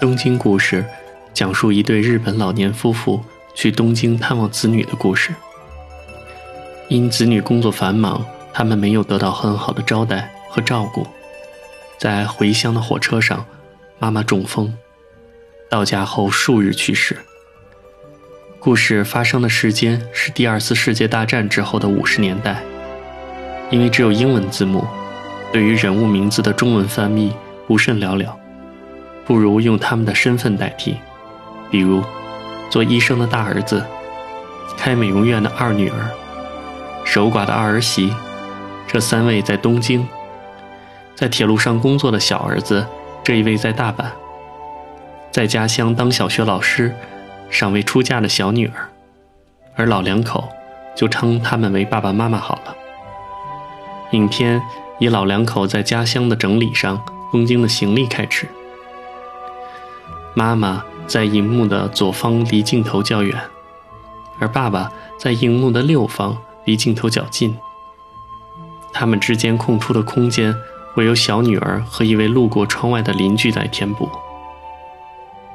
东京故事讲述一对日本老年夫妇去东京探望子女的故事。因子女工作繁忙，他们没有得到很好的招待和照顾。在回乡的火车上，妈妈中风，到家后数日去世。故事发生的时间是第二次世界大战之后的五十年代。因为只有英文字幕，对于人物名字的中文翻译不甚了了，不如用他们的身份代替，比如做医生的大儿子，开美容院的二女儿，守寡的二儿媳，这三位在东京，在铁路上工作的小儿子，这一位在大阪，在家乡当小学老师，尚未出嫁的小女儿，而老两口就称他们为爸爸妈妈好了。影片以老两口在家乡的整理上东京的行李开始。妈妈在荧幕的左方离镜头较远，而爸爸在荧幕的右方离镜头较近。他们之间空出的空间会有小女儿和一位路过窗外的邻居来填补。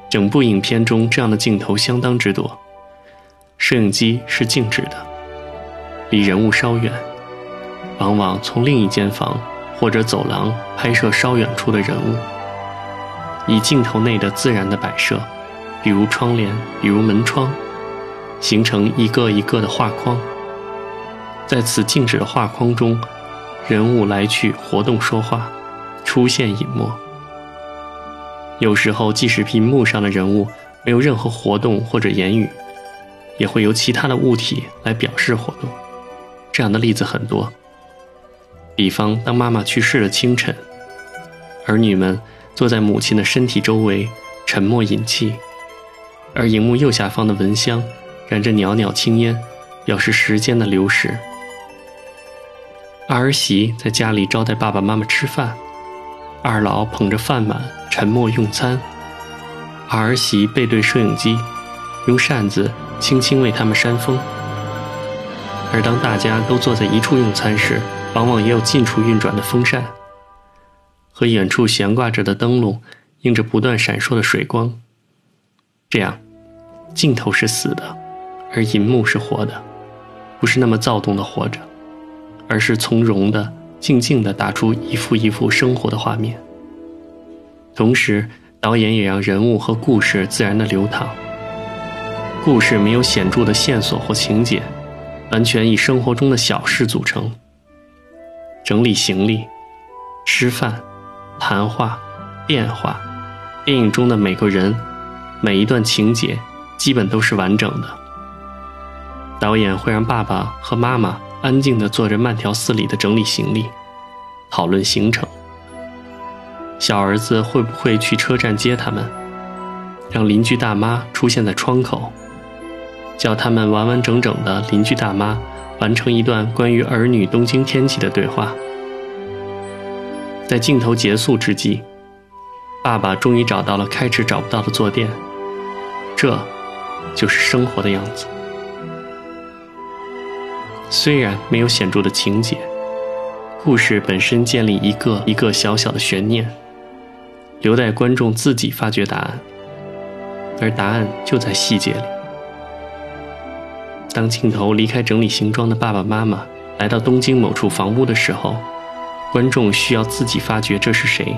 整部影片中这样的镜头相当之多，摄影机是静止的，离人物稍远。往往从另一间房或者走廊拍摄稍远处的人物，以镜头内的自然的摆设，比如窗帘，比如门窗，形成一个一个的画框。在此静止的画框中，人物来去活动说话，出现隐没。有时候，即使屏幕上的人物没有任何活动或者言语，也会由其他的物体来表示活动。这样的例子很多。比方，当妈妈去世的清晨，儿女们坐在母亲的身体周围，沉默饮气，而荧幕右下方的蚊香燃着袅袅青烟，表示时间的流逝。儿媳在家里招待爸爸妈妈吃饭，二老捧着饭碗沉默用餐，儿媳背对摄影机，用扇子轻轻为他们扇风。而当大家都坐在一处用餐时，往往也有近处运转的风扇，和远处悬挂着的灯笼，映着不断闪烁的水光。这样，镜头是死的，而银幕是活的，不是那么躁动的活着，而是从容的、静静的打出一幅一幅生活的画面。同时，导演也让人物和故事自然的流淌。故事没有显著的线索或情节，完全以生活中的小事组成。整理行李、吃饭、谈话、变化，电影中的每个人、每一段情节，基本都是完整的。导演会让爸爸和妈妈安静地坐着慢条斯理地整理行李，讨论行程。小儿子会不会去车站接他们？让邻居大妈出现在窗口，叫他们完完整整的邻居大妈。完成一段关于儿女东京天气的对话。在镜头结束之际，爸爸终于找到了开始找不到的坐垫。这，就是生活的样子。虽然没有显著的情节，故事本身建立一个一个小小的悬念，留待观众自己发掘答案。而答案就在细节里。当镜头离开整理行装的爸爸妈妈，来到东京某处房屋的时候，观众需要自己发觉这是谁，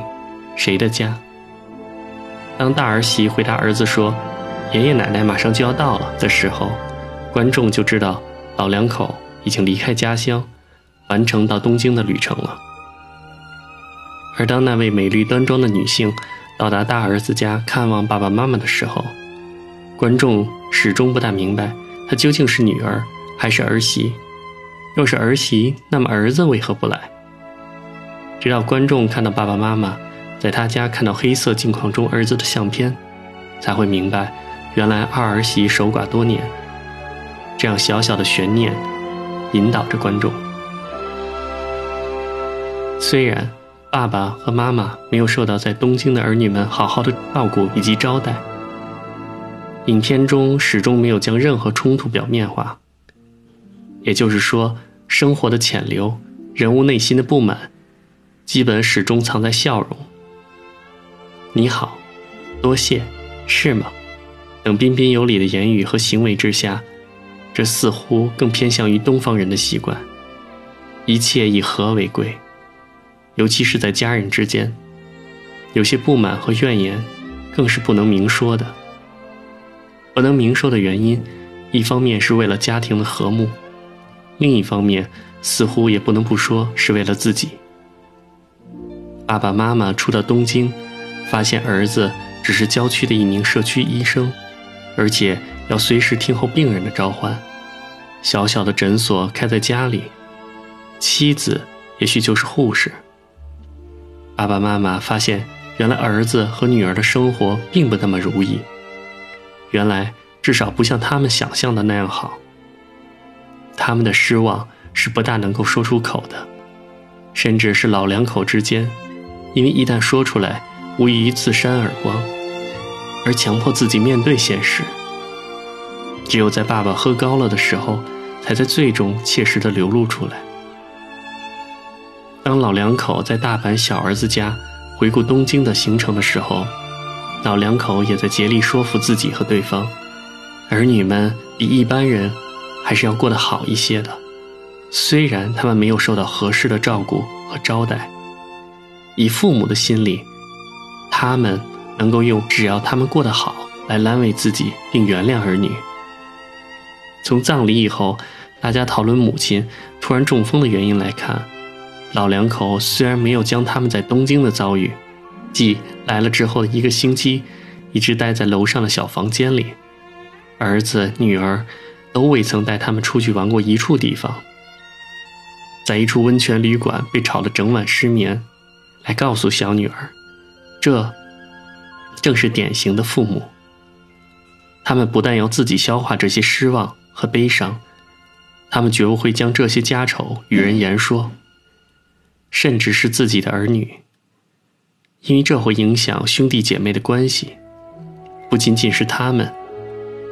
谁的家。当大儿媳回答儿子说：“爷爷奶奶马上就要到了”的时候，观众就知道老两口已经离开家乡，完成到东京的旅程了。而当那位美丽端庄的女性到达大儿子家看望爸爸妈妈的时候，观众始终不大明白。她究竟是女儿还是儿媳？若是儿媳，那么儿子为何不来？直到观众看到爸爸妈妈在他家看到黑色镜框中儿子的相片，才会明白，原来二儿媳守寡多年。这样小小的悬念，引导着观众。虽然爸爸和妈妈没有受到在东京的儿女们好好的照顾以及招待。影片中始终没有将任何冲突表面化，也就是说，生活的潜流、人物内心的不满，基本始终藏在笑容。你好，多谢，是吗？等彬彬有礼的言语和行为之下，这似乎更偏向于东方人的习惯。一切以和为贵，尤其是在家人之间，有些不满和怨言，更是不能明说的。不能明说的原因，一方面是为了家庭的和睦，另一方面似乎也不能不说是为了自己。爸爸妈妈出到东京，发现儿子只是郊区的一名社区医生，而且要随时听候病人的召唤。小小的诊所开在家里。妻子也许就是护士。爸爸妈妈发现，原来儿子和女儿的生活并不那么如意。原来至少不像他们想象的那样好。他们的失望是不大能够说出口的，甚至是老两口之间，因为一旦说出来，无疑自扇耳光，而强迫自己面对现实。只有在爸爸喝高了的时候，才在最终切实的流露出来。当老两口在大阪小儿子家回顾东京的行程的时候，老两口也在竭力说服自己和对方，儿女们比一般人还是要过得好一些的。虽然他们没有受到合适的照顾和招待，以父母的心理，他们能够用“只要他们过得好”来安慰自己并原谅儿女。从葬礼以后，大家讨论母亲突然中风的原因来看。老两口虽然没有将他们在东京的遭遇，即来了之后的一个星期，一直待在楼上的小房间里，儿子女儿都未曾带他们出去玩过一处地方，在一处温泉旅馆被吵得整晚失眠，来告诉小女儿，这正是典型的父母。他们不但要自己消化这些失望和悲伤，他们绝不会将这些家丑与人言说。甚至是自己的儿女，因为这会影响兄弟姐妹的关系，不仅仅是他们，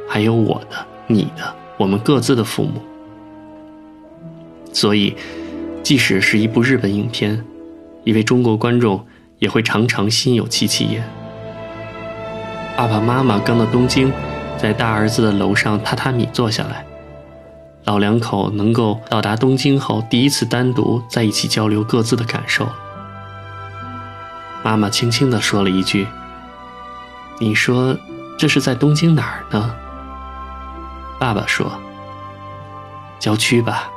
还有我的、你的、我们各自的父母。所以，即使是一部日本影片，一位中国观众也会常常心有戚戚焉。爸爸妈妈刚到东京，在大儿子的楼上榻榻米坐下来。老两口能够到达东京后，第一次单独在一起交流各自的感受。妈妈轻轻地说了一句：“你说这是在东京哪儿呢？”爸爸说：“郊区吧。”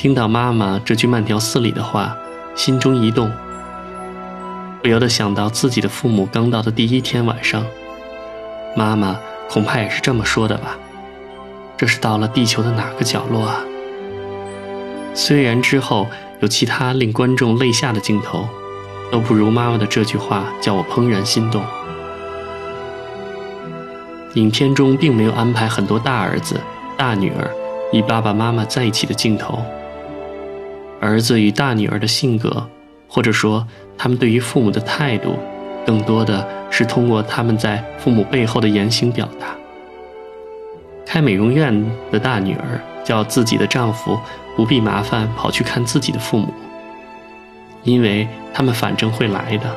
听到妈妈这句慢条斯理的话，心中一动，不由得想到自己的父母刚到的第一天晚上，妈妈恐怕也是这么说的吧。这是到了地球的哪个角落啊？虽然之后有其他令观众泪下的镜头，都不如妈妈的这句话叫我怦然心动。影片中并没有安排很多大儿子、大女儿与爸爸妈妈在一起的镜头，儿子与大女儿的性格，或者说他们对于父母的态度，更多的是通过他们在父母背后的言行表达。开美容院的大女儿叫自己的丈夫不必麻烦跑去看自己的父母，因为他们反正会来的。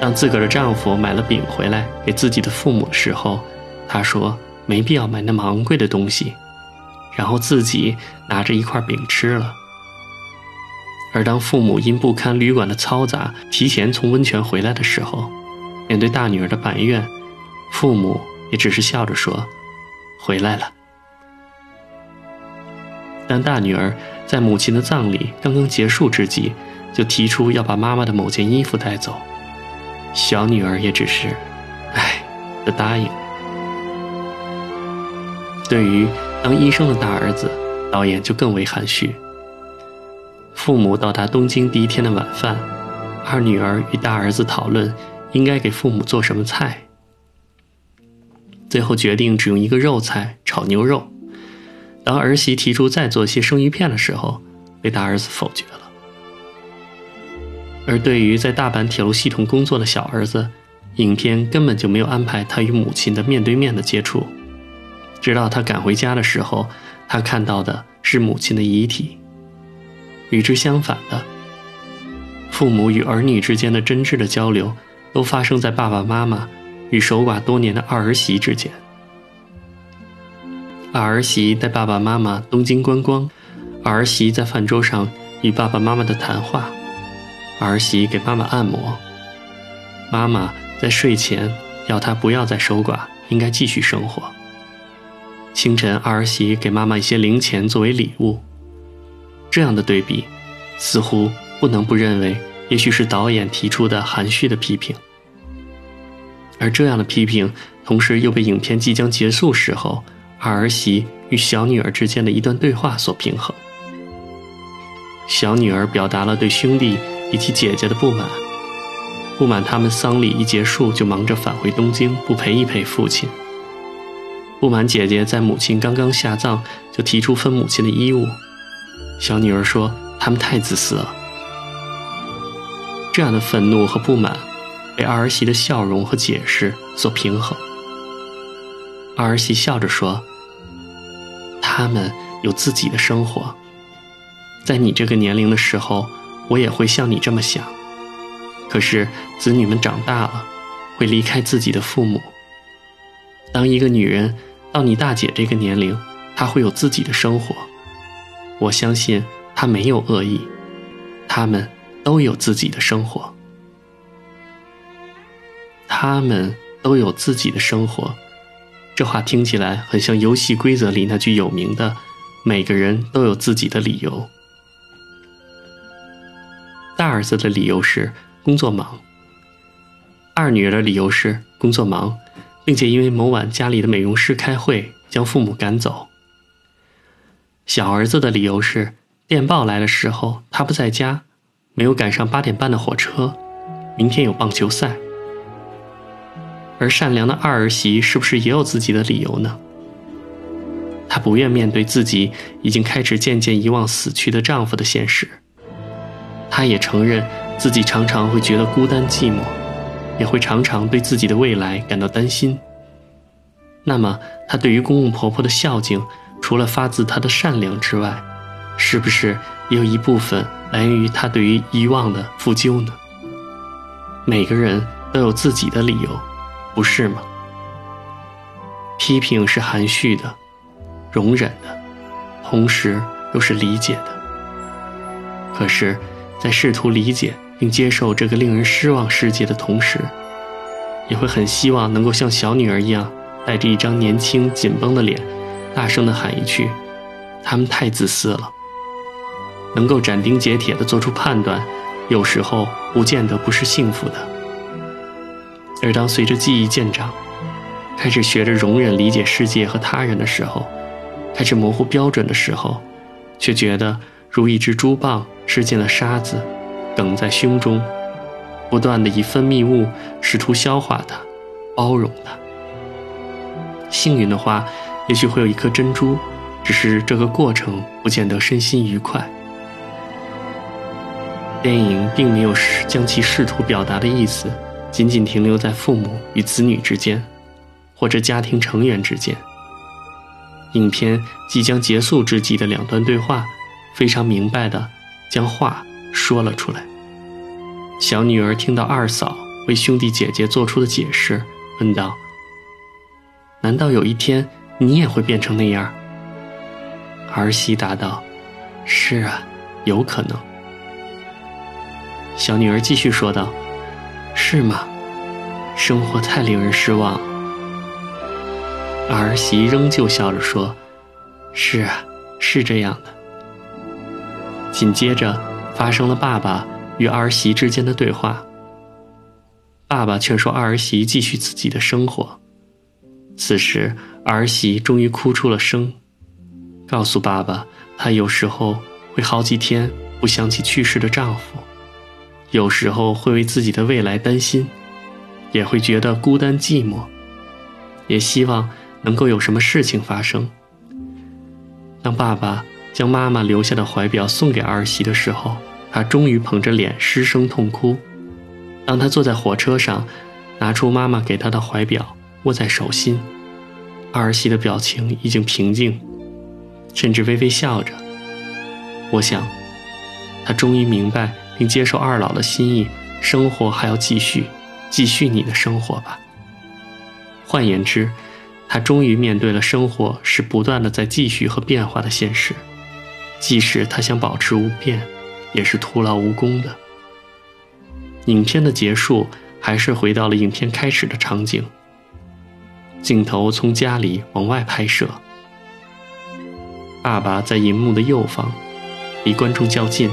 当自个儿的丈夫买了饼回来给自己的父母的时候，她说没必要买那么昂贵的东西，然后自己拿着一块饼吃了。而当父母因不堪旅馆的嘈杂，提前从温泉回来的时候，面对大女儿的埋怨，父母也只是笑着说。回来了。当大女儿在母亲的葬礼刚刚结束之际，就提出要把妈妈的某件衣服带走，小女儿也只是“唉”的答应。对于当医生的大儿子，导演就更为含蓄。父母到达东京第一天的晚饭，二女儿与大儿子讨论应该给父母做什么菜。最后决定只用一个肉菜炒牛肉。当儿媳提出再做些生鱼片的时候，被大儿子否决了。而对于在大阪铁路系统工作的小儿子，影片根本就没有安排他与母亲的面对面的接触。直到他赶回家的时候，他看到的是母亲的遗体。与之相反的，父母与儿女之间的真挚的交流，都发生在爸爸妈妈与守寡多年的二儿媳之间。二儿媳带爸爸妈妈东京观光，二儿媳在饭桌上与爸爸妈妈的谈话，儿媳给妈妈按摩，妈妈在睡前要她不要再守寡，应该继续生活。清晨，二儿媳给妈妈一些零钱作为礼物。这样的对比，似乎不能不认为，也许是导演提出的含蓄的批评。而这样的批评，同时又被影片即将结束时候二儿媳与小女儿之间的一段对话所平衡。小女儿表达了对兄弟以及姐姐的不满，不满他们丧礼一结束就忙着返回东京，不陪一陪父亲。不满姐姐在母亲刚刚下葬就提出分母亲的衣物。小女儿说：“他们太自私了。”这样的愤怒和不满，被二儿媳的笑容和解释所平衡。二儿媳笑着说：“他们有自己的生活，在你这个年龄的时候，我也会像你这么想。可是子女们长大了，会离开自己的父母。当一个女人到你大姐这个年龄，她会有自己的生活。”我相信她没有恶意，他们都有自己的生活，他们都有自己的生活。这话听起来很像游戏规则里那句有名的：“每个人都有自己的理由。”大儿子的理由是工作忙，二女儿的理由是工作忙，并且因为某晚家里的美容师开会，将父母赶走。小儿子的理由是，电报来的时候他不在家，没有赶上八点半的火车，明天有棒球赛。而善良的二儿媳是不是也有自己的理由呢？她不愿面对自己已经开始渐渐遗忘死去的丈夫的现实，她也承认自己常常会觉得孤单寂寞，也会常常对自己的未来感到担心。那么，她对于公公婆婆的孝敬。除了发自他的善良之外，是不是也有一部分来源于他对于遗忘的负疚呢？每个人都有自己的理由，不是吗？批评是含蓄的、容忍的，同时又是理解的。可是，在试图理解并接受这个令人失望世界的同时，也会很希望能够像小女儿一样，带着一张年轻紧绷的脸。大声地喊一句：“他们太自私了。”能够斩钉截铁地做出判断，有时候不见得不是幸福的。而当随着记忆渐长，开始学着容忍、理解世界和他人的时候，开始模糊标准的时候，却觉得如一只猪棒吃进了沙子，梗在胸中，不断地以分泌物试图消化它，包容它。幸运的话。也许会有一颗珍珠，只是这个过程不见得身心愉快。电影并没有将其试图表达的意思仅仅停留在父母与子女之间，或者家庭成员之间。影片即将结束之际的两段对话，非常明白的将话说了出来。小女儿听到二嫂为兄弟姐姐做出的解释，问道：“难道有一天？”你也会变成那样。儿媳答道：“是啊，有可能。”小女儿继续说道：“是吗？生活太令人失望。”儿媳仍旧笑着说：“是啊，是这样的。”紧接着发生了爸爸与儿媳之间的对话。爸爸劝说儿媳继续自己的生活。此时。儿媳终于哭出了声，告诉爸爸，她有时候会好几天不想起去世的丈夫，有时候会为自己的未来担心，也会觉得孤单寂寞，也希望能够有什么事情发生。当爸爸将妈妈留下的怀表送给儿媳的时候，她终于捧着脸失声痛哭。当她坐在火车上，拿出妈妈给她的怀表，握在手心。儿媳的表情已经平静，甚至微微笑着。我想，她终于明白并接受二老的心意，生活还要继续，继续你的生活吧。换言之，他终于面对了生活是不断的在继续和变化的现实，即使他想保持无变，也是徒劳无功的。影片的结束还是回到了影片开始的场景，镜头从家里往外拍摄，爸爸在银幕的右方，离观众较近，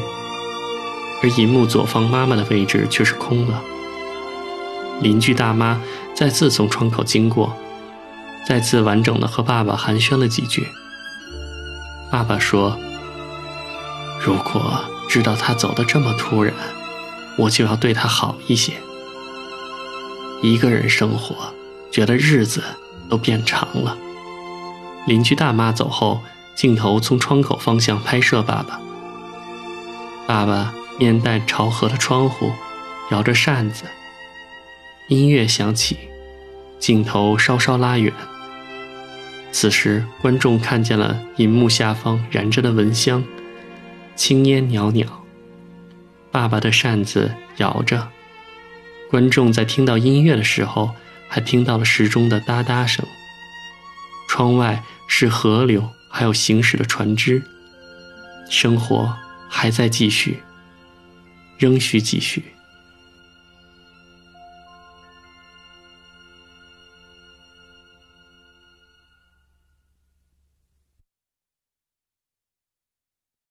而银幕左方妈妈的位置却是空了。邻居大妈再次从窗口经过。再次完整的和爸爸寒暄了几句。爸爸说：“如果知道他走得这么突然，我就要对他好一些。一个人生活，觉得日子都变长了。”邻居大妈走后，镜头从窗口方向拍摄爸爸。爸爸面带朝河的窗户，摇着扇子。音乐响起。镜头稍稍拉远，此时观众看见了银幕下方燃着的蚊香，青烟袅袅。爸爸的扇子摇着，观众在听到音乐的时候，还听到了时钟的哒哒声。窗外是河流，还有行驶的船只，生活还在继续，仍需继续。